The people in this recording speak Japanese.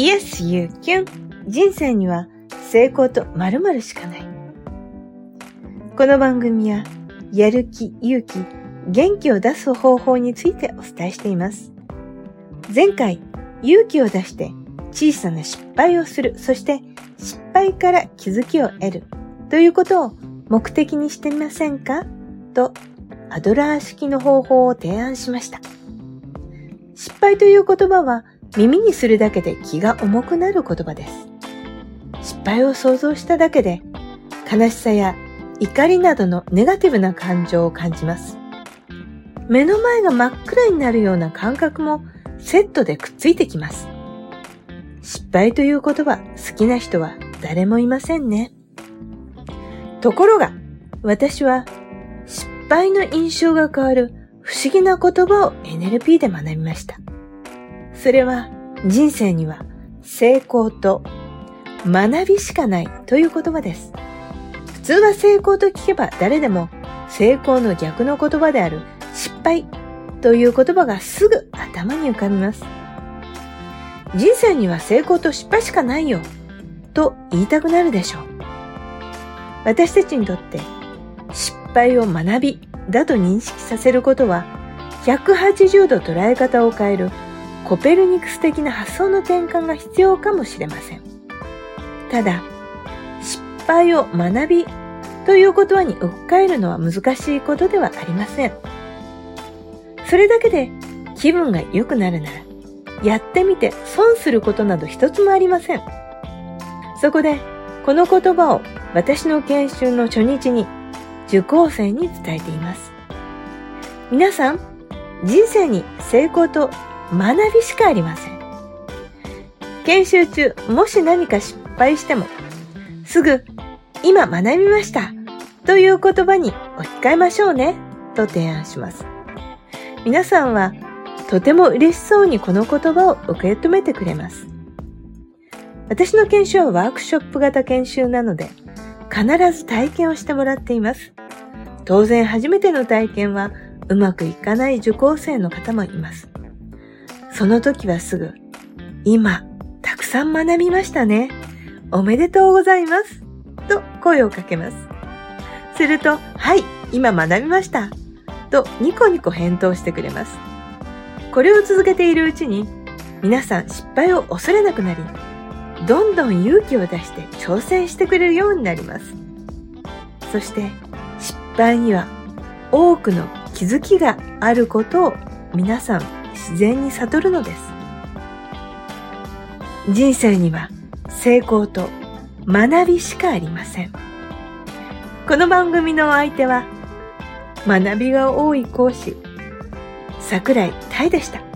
イエス・ユー・キュン。人生には成功と〇〇しかない。この番組は、やる気、勇気、元気を出す方法についてお伝えしています。前回、勇気を出して小さな失敗をする、そして失敗から気づきを得るということを目的にしてみませんか？とアドラー式の方法を提案しました。失敗という言葉は耳にするだけで気が重くなる言葉です。失敗を想像しただけで悲しさや怒りなどのネガティブな感情を感じます。目の前が真っ暗になるような感覚もセットでくっついてきます。失敗という言葉好きな人は誰もいませんね。ところが、私は敗の印象が変わる不思議な言葉を NLP で学びました。それは人生には成功と学びしかないという言葉です。普通は成功と聞けば誰でも成功の逆の言葉である失敗という言葉がすぐ頭に浮かびます。人生には成功と失敗しかないよと言いたくなるでしょう。私たちにとって敗を学びだと認識させることは180度捉え方を変えるコペルニクス的な発想の転換が必要かもしれません。ただ、失敗を学びという言葉に置き換えるのは難しいことではありません。それだけで気分が良くなるなら、やってみて損することなど一つもありません。そこで、この言葉を私の研修の初日に受講生に伝えています。皆さん、人生に成功と学びしかありません。研修中、もし何か失敗しても、すぐ、今学びましたという言葉に置き換えましょうねと提案します。皆さんはとても嬉しそうにこの言葉を受け止めてくれます。私の研修はワークショップ型研修なので、必ず体験をしてもらっています。当然初めての体験はうまくいかない受講生の方もいます。その時はすぐ、今、たくさん学びましたね。おめでとうございます。と声をかけます。すると、はい、今学びました。とニコニコ返答してくれます。これを続けているうちに、皆さん失敗を恐れなくなり、どんどん勇気を出して挑戦してくれるようになります。そして失敗には多くの気づきがあることを皆さん自然に悟るのです。人生には成功と学びしかありません。この番組のお相手は学びが多い講師、桜井太でした。